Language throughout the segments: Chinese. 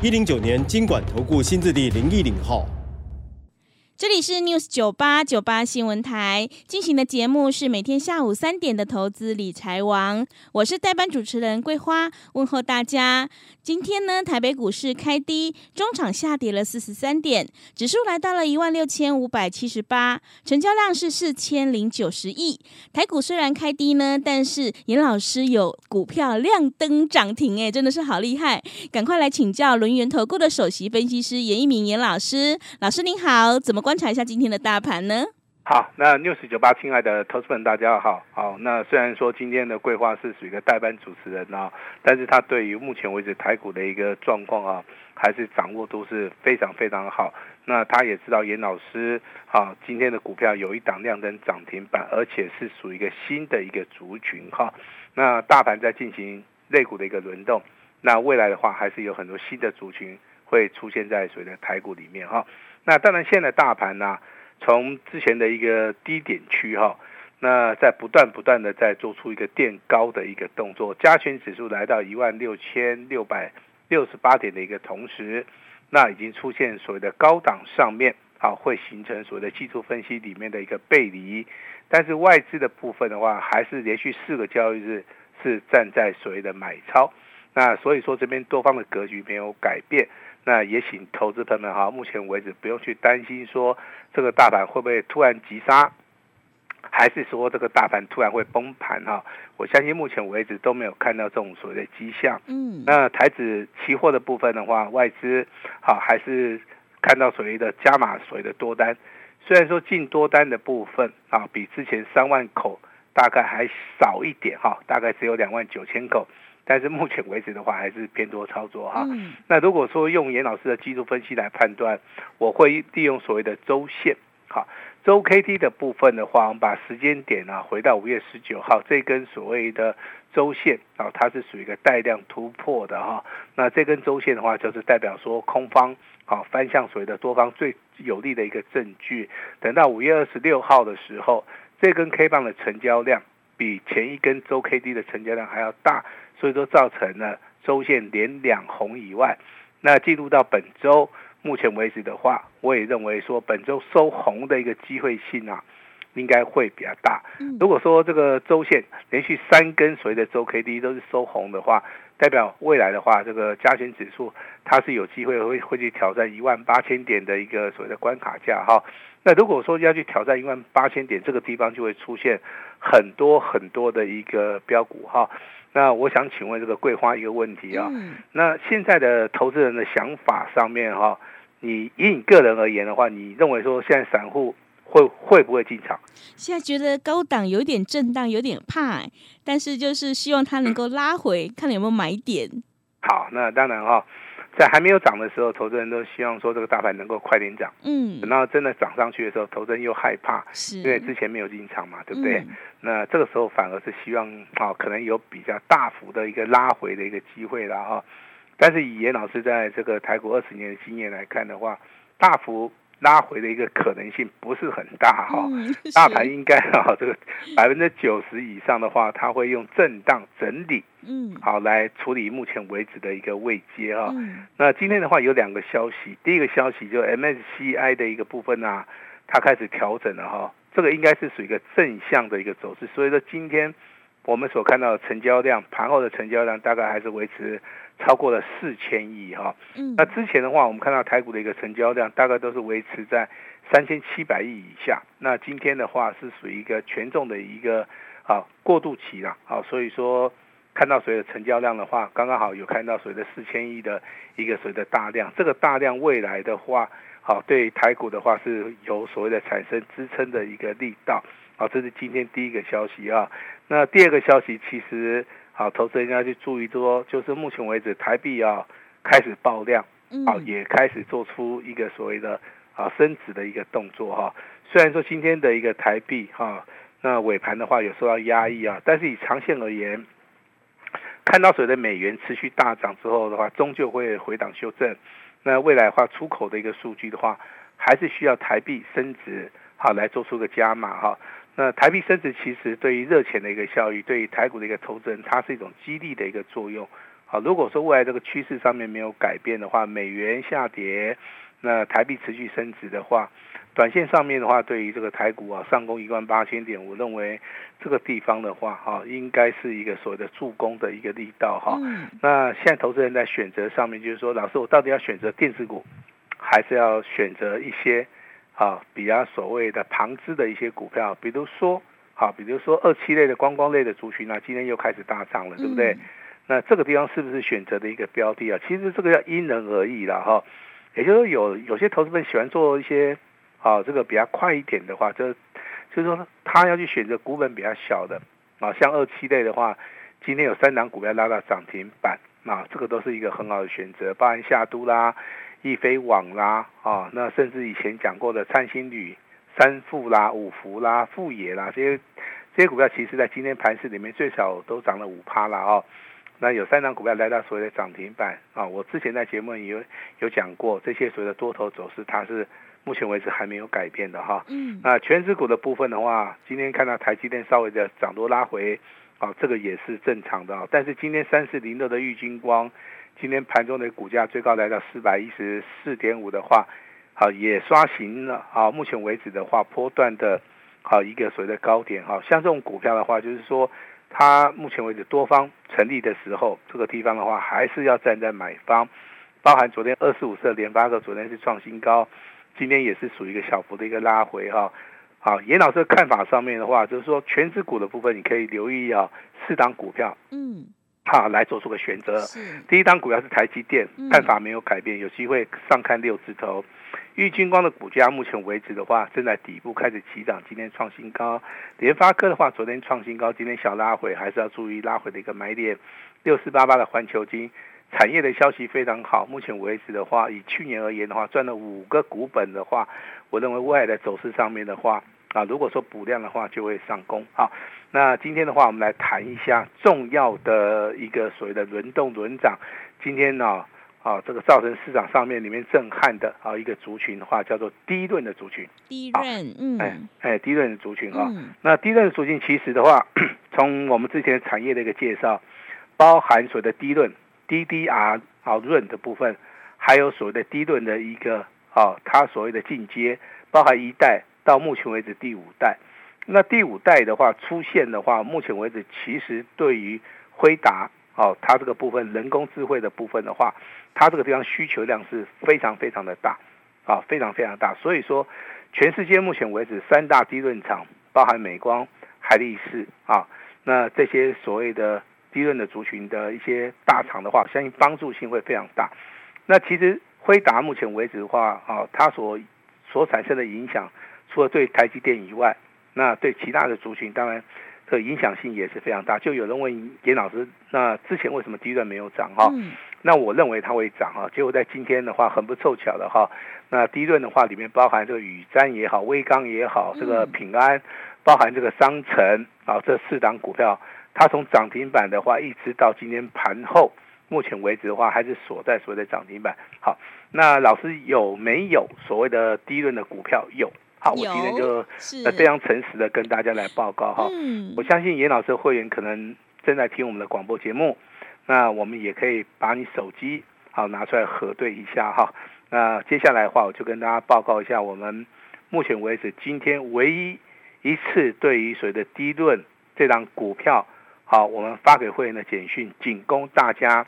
一零九年金管投顾新字第零一零号。这里是 News 九八九八新闻台进行的节目是每天下午三点的投资理财王，我是代班主持人桂花，问候大家。今天呢，台北股市开低，中场下跌了四十三点，指数来到了一万六千五百七十八，成交量是四千零九十亿。台股虽然开低呢，但是严老师有股票亮灯涨停，哎，真的是好厉害！赶快来请教轮源投顾的首席分析师严一鸣严老师，老师您好，怎么？观察一下今天的大盘呢？好，那 news 九八，亲爱的投资们，大家好。好，那虽然说今天的桂花是属于一个代班主持人啊，但是他对于目前为止台股的一个状况啊，还是掌握度是非常非常好。那他也知道严老师啊，今天的股票有一档亮灯涨停板，而且是属于一个新的一个族群哈。那大盘在进行类股的一个轮动，那未来的话，还是有很多新的族群会出现在所谓的台股里面哈。那当然，现在大盘呢，从之前的一个低点区哈，那在不断不断的在做出一个垫高的一个动作，加权指数来到一万六千六百六十八点的一个同时，那已经出现所谓的高档上面啊，会形成所谓的技术分析里面的一个背离，但是外资的部分的话，还是连续四个交易日是站在所谓的买超，那所以说这边多方的格局没有改变。那也请投资朋友们哈，目前为止不用去担心说这个大盘会不会突然急杀，还是说这个大盘突然会崩盘哈？我相信目前为止都没有看到这种所谓的迹象。嗯，那台指期货的部分的话，外资好还是看到所谓的加码所谓的多单，虽然说进多单的部分啊比之前三万口大概还少一点哈，大概只有两万九千口。但是目前为止的话，还是偏多操作哈。那如果说用严老师的技术分析来判断，我会利用所谓的周线，好，周 K D 的部分的话，我们把时间点啊回到五月十九号这根所谓的周线啊，它是属于一个带量突破的哈。那这根周线的话，就是代表说空方好翻向所谓的多方最有利的一个证据。等到五月二十六号的时候，这根 K 棒的成交量比前一根周 K D 的成交量还要大。所以说造成了周线连两红以外，那进入到本周目前为止的话，我也认为说本周收红的一个机会性啊，应该会比较大。如果说这个周线连续三根所谓的周 K D 都是收红的话，代表未来的话，这个加权指数它是有机会会会去挑战一万八千点的一个所谓的关卡价哈。那如果说要去挑战一万八千点这个地方，就会出现很多很多的一个标股哈。那我想请问这个桂花一个问题啊，那现在的投资人的想法上面哈，你以你个人而言的话，你认为说现在散户会会不会进场？现在觉得高档有点震荡，有点怕，但是就是希望它能够拉回，看有没有买点。好，那当然哈。在还没有涨的时候，投资人都希望说这个大盘能够快点涨。嗯，等到真的涨上去的时候，投资人又害怕，是，因为之前没有进场嘛，对不对？那这个时候反而是希望啊，可能有比较大幅的一个拉回的一个机会了哈。但是以严老师在这个台股二十年的经验来看的话，大幅。拉回的一个可能性不是很大哈，大盘应该哈这个百分之九十以上的话，它会用震荡整理，嗯，好来处理目前为止的一个位阶哈。那今天的话有两个消息，第一个消息就 MSCI 的一个部分啊，它开始调整了哈，这个应该是属于一个正向的一个走势，所以说今天我们所看到的成交量，盘后的成交量大概还是维持。超过了四千亿哈，嗯，那之前的话，我们看到台股的一个成交量大概都是维持在三千七百亿以下。那今天的话是属于一个权重的一个啊过渡期了，好，所以说看到所谓的成交量的话，刚刚好有看到所谓的四千亿的一个所谓的大量，这个大量未来的话，好对台股的话是有所谓的产生支撑的一个力道，好，这是今天第一个消息啊。那第二个消息其实。好，投资人要去注意说，就是目前为止台币啊开始爆量，嗯啊，也开始做出一个所谓的啊升值的一个动作哈。虽然说今天的一个台币哈，那尾盘的话有受到压抑啊，但是以长线而言，看到所谓的美元持续大涨之后的话，终究会回档修正。那未来的话，出口的一个数据的话，还是需要台币升值好来做出个加码哈。那台币升值其实对于热钱的一个效益，对于台股的一个投资人，它是一种激励的一个作用。好，如果说未来这个趋势上面没有改变的话，美元下跌，那台币持续升值的话，短线上面的话，对于这个台股啊上攻一万八千点，我认为这个地方的话哈，应该是一个所谓的助攻的一个力道哈。嗯那现在投资人在选择上面，就是说，老师，我到底要选择电子股，还是要选择一些啊比较所谓的旁支的一些股票，比如说好，比如说二期类的观光类的族群啊，今天又开始大涨了，对不对？嗯那这个地方是不是选择的一个标的啊？其实这个要因人而异了哈。也就是说有有些投资人喜欢做一些啊这个比较快一点的话，就就是说他要去选择股本比较小的啊，像二期类的话，今天有三档股票拉到涨停板啊，这个都是一个很好的选择，包含夏都啦、易飞网啦啊，那甚至以前讲过的灿星旅、三富啦、五福啦、富野啦这些这些股票，其实在今天盘市里面最少都涨了五趴了哦。那有三档股票来到所谓的涨停板啊，我之前在节目里有有讲过，这些所谓的多头走势，它是目前为止还没有改变的哈。嗯那全指股的部分的话，今天看到台积电稍微的涨多拉回，啊，这个也是正常的啊。但是今天三四零六的玉金光，今天盘中的股价最高来到四百一十四点五的话，好也刷新了啊。目前为止的话，波段的好一个所谓的高点哈，像这种股票的话，就是说它目前为止多方成立的时候，这个地方的话还是要站在买方，包含昨天二四五四的联发科昨天是创新高，今天也是属于一个小幅的一个拉回哈。好，严老师的看法上面的话，就是说全指股的部分，你可以留意啊四档股票嗯哈来做出个选择。是第一档股票是台积电嗯，看法没有改变，有机会上看六字头。玉金光的股价目前为止的话，正在底部开始起涨，今天创新高。联发科的话，昨天创新高，今天小拉回，还是要注意拉回的一个买点。六四八八的环球金产业的消息非常好，目前为止的话，以去年而言的话，赚了五个股本的话，我认为未来的走势上面的话，啊，如果说补量的话，就会上攻。好，那今天的话，我们来谈一下重要的一个所谓的轮动轮涨。今天呢、啊，这个造成市场上面里面震撼的啊一个族群的话，叫做低润的族群。第一好任哎嗯哎，低润的族群啊、嗯那低润的族群其实的话，从我们之前产业的一个介绍，包含所谓的低润 DDR 啊润的部分，还有所谓的低润的一个啊它所谓的进阶，包含一代到目前为止第五代。那第五代的话出现的话，目前为止其实对于辉达哦，它这个部分人工智慧的部分的话，它这个地方需求量是非常非常的大啊，非常非常大。所以说，全世界目前为止三大低润厂，包含美光、海力士啊，那这些所谓的低润的族群的一些大厂的话，相信帮助性会非常大。那其实辉达目前为止的话啊，它所所产生的影响，除了对台积电以外，那对其他的族群，当然这个影响性也是非常大。就有人问严老师，那之前为什么低段没有涨哈？嗯那我认为它会涨哈，结果在今天的话很不凑巧的哈，那低润的话里面包含这个宇瞻也好，威刚也好，这个嗯平安，包含这个商城啊，这四档股票，它从涨停板的话一直到今天盘后，目前为止的话还是锁在所谓的涨停板。好，那老师有没有所谓的低润的股票？有。好，我今天就呃非常诚实的跟大家来报告哈。嗯我相信严老师的会员可能正在听我们的广播节目，那我们也可以把你手机好拿出来核对一下哈。那接下来的话，我就跟大家报告一下我们目前为止今天唯一一次对于所谓的低论这档股票，好，我们发给会员的简讯，仅供大家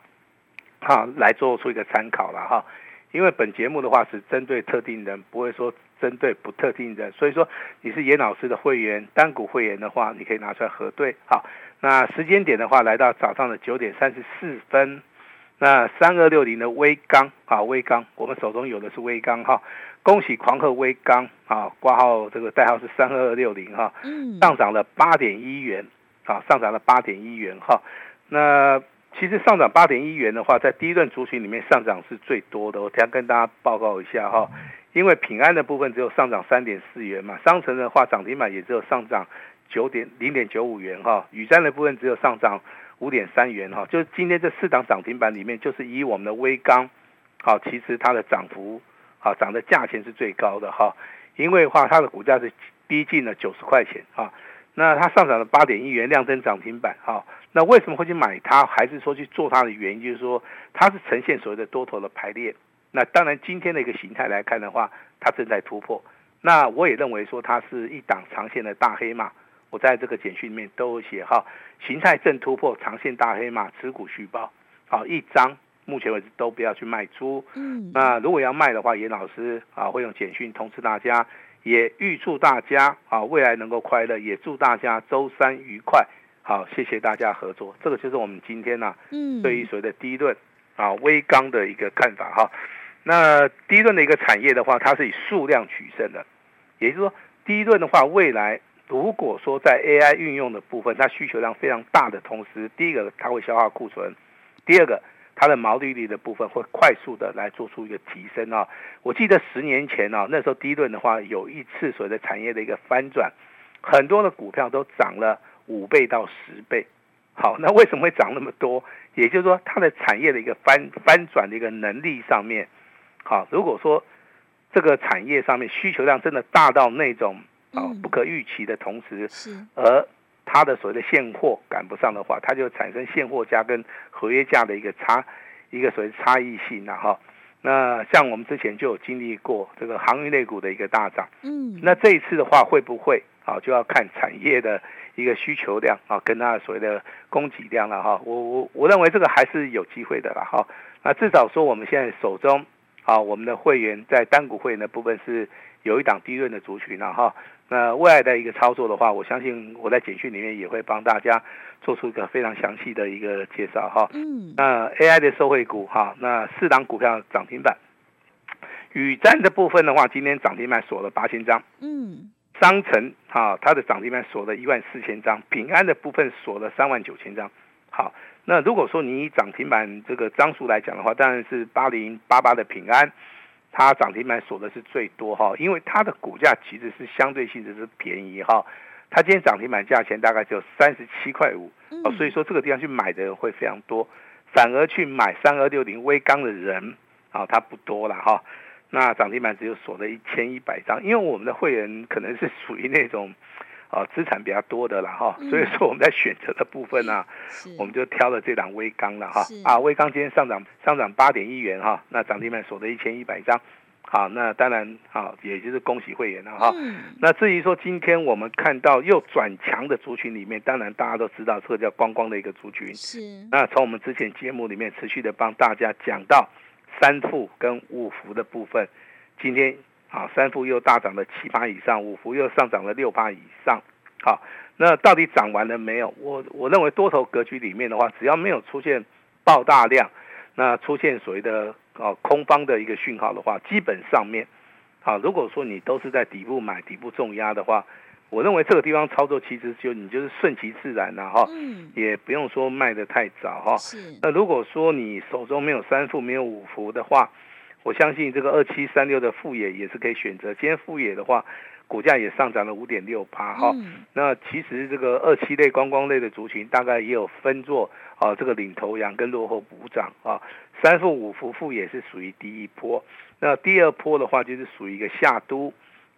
哈来做出一个参考了哈。因为本节目的话是针对特定人，不会说针对不特定人，所以说你是严老师的会员，单股会员的话，你可以拿出来核对。好，那时间点的话，来到早上的九点三十四分，那三二六零的微钢啊，微钢，我们手中有的是微钢哈，恭喜狂贺微钢啊，挂号这个代号是三二六零哈，嗯上涨了八点一元啊，上涨了八点一元哈。那其实上涨八点一元的话，在第一段族群里面上涨是最多的。我等下跟大家报告一下哈，因为平安的部分只有上涨三点四元嘛，商城的话涨停板也只有上涨九点零点九五元哈，雨山的部分只有上涨五点三元哈，就是今天这四档涨停板里面，就是以我们的微钢，好，其实它的涨幅好涨的价钱是最高的哈，因为话它的股价是逼近了九十块钱啊。那它上涨了八点一元，亮灯涨停板，哈。那为什么会去买它，还是说去做它的原因，就是说它是呈现所谓的多头的排列。那当然，今天的一个形态来看的话，它正在突破。那我也认为说它是一档长线的大黑马。我在这个简讯里面都有写哈，形态正突破，长线大黑马，持股续报，好一张，目前为止都不要去卖出。嗯。那如果要卖的话，严老师啊会用简讯通知大家。也预祝大家啊未来能够快乐，也祝大家周三愉快。好，谢谢大家合作。这个就是我们今天呢，嗯，对于所谓的第一轮啊微钢的一个看法哈。那第一轮的一个产业的话，它是以数量取胜的，也就是说，第一轮的话，未来如果说在 AI 运用的部分，它需求量非常大的同时，第一个它会消化库存，第二个。它的毛利率的部分会快速的来做出一个提升啊！我记得十年前啊，那时候第一轮的话有一次所谓的产业的一个翻转，很多的股票都涨了五倍到十倍。好，那为什么会涨那么多？也就是说，它的产业的一个翻翻转的一个能力上面，好，如果说这个产业上面需求量真的大到那种啊不可预期的同时，是而。它的所谓的现货赶不上的话，它就产生现货价跟合约价的一个差，一个所谓差异性了哈。那像我们之前就有经历过这个航运类股的一个大涨，嗯，那这一次的话会不会啊，就要看产业的一个需求量啊，跟它所谓的供给量了哈。我我我认为这个还是有机会的了哈。那至少说我们现在手中啊，我们的会员在单股会员的部分是有一档低润的族群了哈。那未来的一个操作的话，我相信我在简讯里面也会帮大家做出一个非常详细的一个介绍哈。嗯。那 AI 的受惠股哈，那四档股票涨停板，宇瞻的部分的话，今天涨停板锁了八千张。嗯。商城哈，它的涨停板锁了一万四千张，平安的部分锁了三万九千张。好，那如果说你以涨停板这个张数来讲的话，当然是八零八八的平安。它涨停板锁的是最多哈，因为它的股价其实是相对性质是便宜哈，它今天涨停板价钱大概只有三十七块五，哦，所以说这个地方去买的人会非常多，反而去买三二六零微钢的人啊，它不多了哈，那涨停板只有锁了一千一百张，因为我们的会员可能是属于那种。啊，资产比较多的了哈，所以说我们在选择的部分呢，我们就挑了这档微钢了哈。啊，微钢今天上涨上涨八点一元哈，那涨停板锁的一千一百张，好，那当然好，也就是恭喜会员了哈。那至于说今天我们看到又转强的族群里面，当然大家都知道这个叫光光的一个族群。是。那从我们之前节目里面持续的帮大家讲到三富跟五福的部分，今天。好，三幅又大涨了七八以上，五幅又上涨了六八以上。好，那到底涨完了没有？我我认为多头格局里面的话，只要没有出现爆大量，那出现所谓的哦空方的一个讯号的话，基本上面，好，如果说你都是在底部买底部重压的话，我认为这个地方操作其实就你就是顺其自然了哈，也不用说卖的太早哈。那如果说你手中没有三副没有五幅的话，我相信这个二七三六的副野也是可以选择。今天副野的话，股价也上涨了五点六八哈。那其实这个二七类观光类的族群，大概也有分作啊，这个领头羊跟落后补涨啊。三副五幅副也是属于第一波，那第二波的话就是属于一个下都，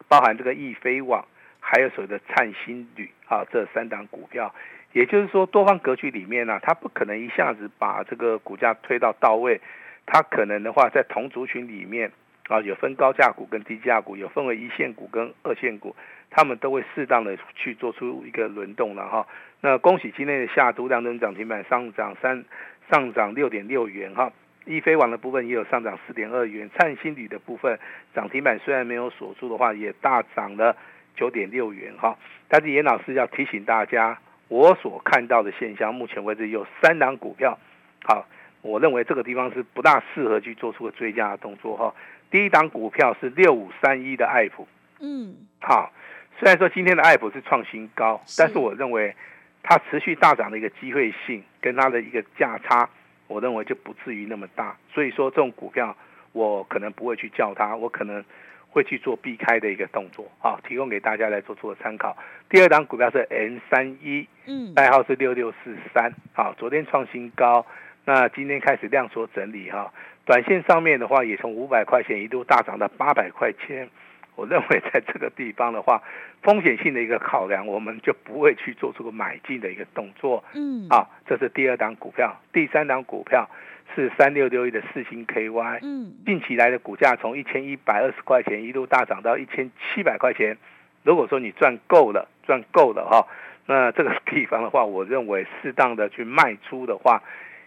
包含这个易飞网，还有所谓的灿星旅啊，这三档股票。也就是说，多方格局里面呢，它不可能一下子把这个股价推到到位。它可能的话，在同族群里面啊，有分高价股跟低价股，有分为一线股跟二线股，他们都会适当的去做出一个轮动了哈。那恭喜今天的下都量灯涨停板上涨三上涨六点六元哈，易飞网的部分也有上涨四点二元，灿星旅的部分涨停板虽然没有锁住的话，也大涨了九点六元哈。但是严老师要提醒大家，我所看到的现象，目前为止有三档股票好。我认为这个地方是不大适合去做出个追加的动作哈。第一档股票是六五三一的爱普，嗯，好，虽然说今天的爱普是创新高，但是我认为它持续大涨的一个机会性跟它的一个价差，我认为就不至于那么大。所以说这种股票，我可能不会去叫它，我可能会去做避开的一个动作啊，提供给大家来做做参考。第二档股票是 N 三一，嗯，代号是六六四三，好，昨天创新高，那今天开始量缩整理哈，短线上面的话也从五百块钱一度大涨到八百块钱。我认为在这个地方的话，风险性的一个考量，我们就不会去做出个买进的一个动作。嗯，啊，这是第二档股票，第三档股票是三六六一的四星 KY。嗯，近期来的股价从一千一百二十块钱一路大涨到一千七百块钱。如果说你赚够了，赚够了哈，那这个地方的话，我认为适当的去卖出的话，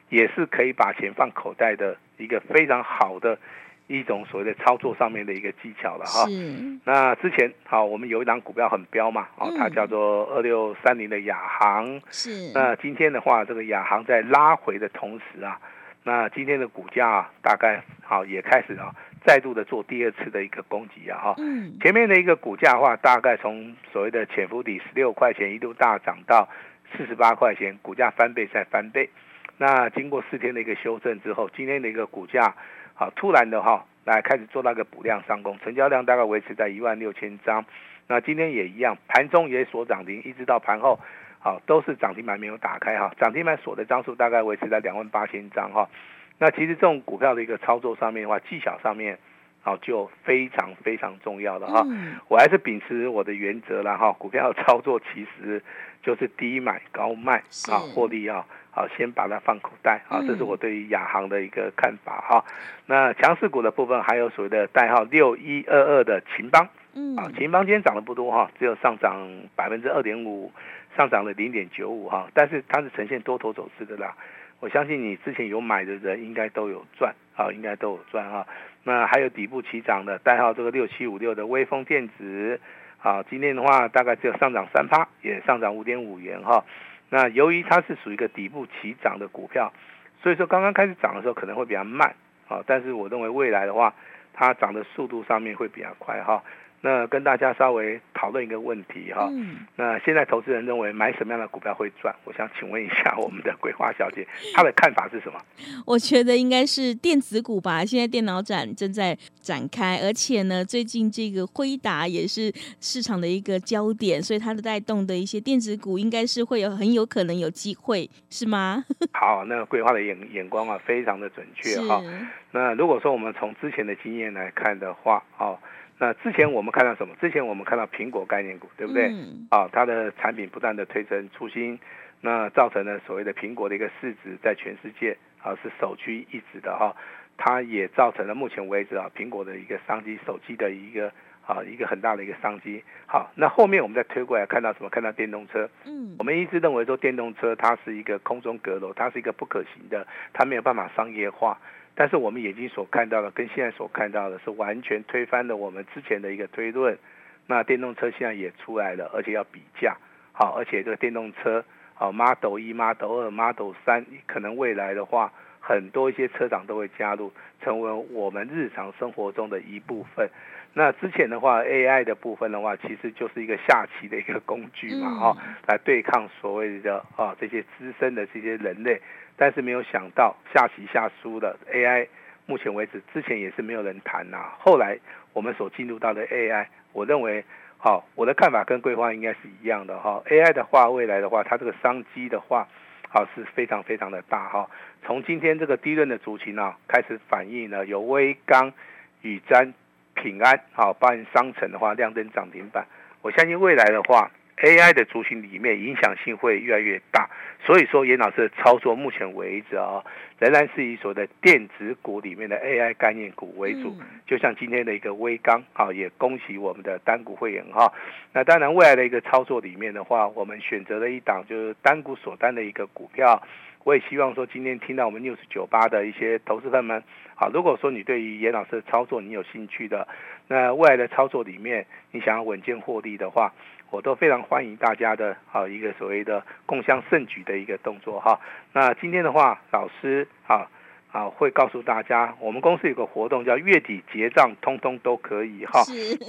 也是可以把钱放口袋的一个非常好的。一种所谓的操作上面的一个技巧了哈。是。那之前好，我们有一档股票很标嘛，哦，它叫做二六三零的亚航。是。那今天的话，这个亚航在拉回的同时啊，那今天的股价啊，大概好也开始啊，再度的做第二次的一个攻击啊哈。嗯。前面的一个股价的话，大概从所谓的潜伏底十六块钱一度大涨到四十八块钱，股价翻倍再翻倍。那经过四天的一个修正之后，今天的一个股价。好，突然的哈，来开始做那个补量上攻，成交量大概维持在一万六千张。那今天也一样，盘中也所涨停，一直到盘后，好都是涨停板没有打开哈，涨停板锁的张数大概维持在两万八千张哈。那其实这种股票的一个操作上面的话，技巧上面，好就非常非常重要的哈。我还是秉持我的原则了哈，股票操作其实就是低买高卖啊，获利啊。好，先把它放口袋啊，这是我对于亚航的一个看法哈。那强势股的部分还有所谓的代号六一二二的秦邦，嗯，啊，秦邦今天涨得不多哈，只有上涨百分之二点五，上涨了零点九五哈，但是它是呈现多头走势的啦。我相信你之前有买的人应该都有赚啊，应该都有赚哈。那还有底部起涨的代号这个六七五六的微风电子，啊，今天的话大概只有上涨三趴，也上涨五点五元哈。那由于它是属于一个底部起涨的股票，所以说刚刚开始涨的时候可能会比较慢啊，但是我认为未来的话，它涨的速度上面会比较快哈。那跟大家稍微讨论一个问题哈，嗯那现在投资人认为买什么样的股票会赚？我想请问一下我们的桂花小姐，她的看法是什么？我觉得应该是电子股吧。现在电脑展正在展开，而且呢，最近这个辉达也是市场的一个焦点，所以它的带动的一些电子股应该是会有很有可能有机会，是吗？好，那桂花的眼眼光啊，非常的准确哈。那如果说我们从之前的经验来看的话，哦。那之前我们看到什么？之前我们看到苹果概念股，对不对？啊，它的产品不断的推陈出新，那造成了所谓的苹果的一个市值在全世界啊是首屈一指的哈。它也造成了目前为止啊苹果的一个商机，手机的一个啊一个很大的一个商机。好，那后面我们再推过来看到什么？看到电动车。嗯，我们一直认为说电动车它是一个空中阁楼，它是一个不可行的，它没有办法商业化。但是我们眼睛所看到的跟现在所看到的是完全推翻了我们之前的一个推论。那电动车现在也出来了，而且要比价，好，而且这个电动车，好，Model 一、Model 二、Model 三，可能未来的话，很多一些车厂都会加入，成为我们日常生活中的一部分。那之前的话，AI 的部分的话，其实就是一个下棋的一个工具嘛，哈，来对抗所谓的啊这些资深的这些人类。但是没有想到下棋下输了 AI，目前为止之前也是没有人谈呐。后来我们所进入到的 AI，我认为好，我的看法跟桂花应该是一样的哈。AI 的话，未来的话，它这个商机的话，好是非常非常的大哈。从今天这个低润的族群呢，开始反映呢有微刚、宇瞻、平安好，包含商城的话亮灯涨停板。我相信未来的话。AI 的族群里面影响性会越来越大，所以说严老师的操作目前为止啊，仍然是以所谓的电子股里面的 AI 概念股为主。就像今天的一个微钢啊，也恭喜我们的单股会员哈。那当然未来的一个操作里面的话，我们选择了一档就是单股锁单的一个股票。我也希望说今天听到我们六十九八的一些投资朋友们，好，如果说你对于严老师的操作你有兴趣的，那未来的操作里面你想要稳健获利的话。我都非常欢迎大家的啊一个所谓的共襄盛举的一个动作哈。那今天的话，老师啊啊会告诉大家，我们公司有个活动叫月底结账，通通都可以哈。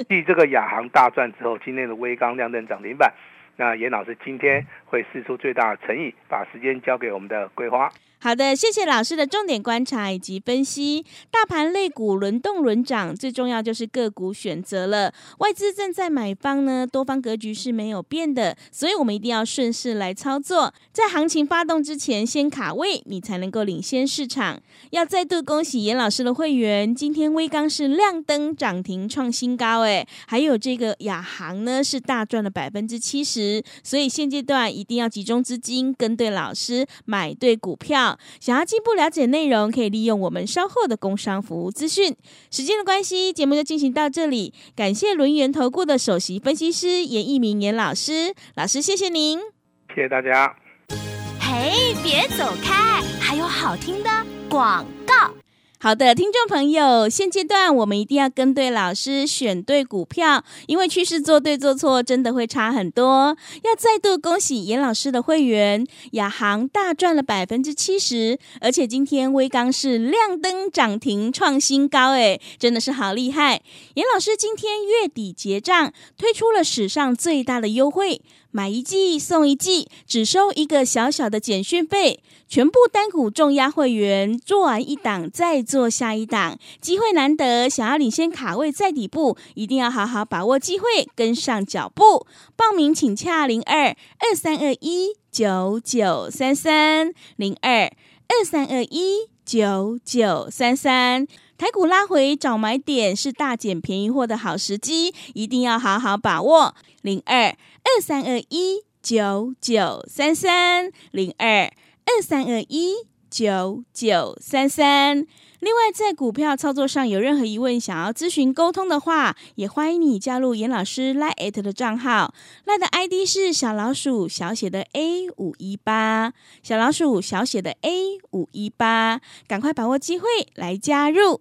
继这个亚航大赚之后，今天的微钢亮灯涨停板，那严老师今天会试出最大诚意，把时间交给我们的桂花。好的，谢谢老师的重点观察以及分析。大盘类股轮动轮涨，最重要就是个股选择了。外资正在买方呢，多方格局是没有变的，所以我们一定要顺势来操作。在行情发动之前，先卡位，你才能够领先市场。要再度恭喜严老师的会员，今天微钢是亮灯涨停创新高，哎，还有这个亚航呢是大赚了百分之七十。所以现阶段一定要集中资金，跟对老师，买对股票。想要进一步了解内容，可以利用我们稍后的工商服务资讯。时间的关系，节目就进行到这里。感谢轮源投顾的首席分析师严一鸣严老师，老师谢谢您，谢谢大家。嘿，别走开，还有好听的广告。好的，听众朋友，现阶段我们一定要跟对老师，选对股票，因为趋势做对做错真的会差很多。要再度恭喜严老师的会员，亚航大赚了百分之七十，而且今天微钢是亮灯涨停创新高，哎，真的是好厉害！严老师今天月底结账，推出了史上最大的优惠。买一季送一季，只收一个小小的简讯费。全部单股重压会员做完一档再做下一档，机会难得，想要领先卡位在底部，一定要好好把握机会，跟上脚步。报名请洽零二二三二一九九三三零二二三二一九九三三。台股拉回找买点是大捡便宜货的好时机，一定要好好把握零二。二三二一九九三三零二二三二一九九三三。另外，在股票操作上有任何疑问，想要咨询沟通的话，也欢迎你加入严老师 Line 的账号。Line 的 ID 是小老鼠小写的 A 五一八，小老鼠小写的 A 五一八，赶快把握机会来加入。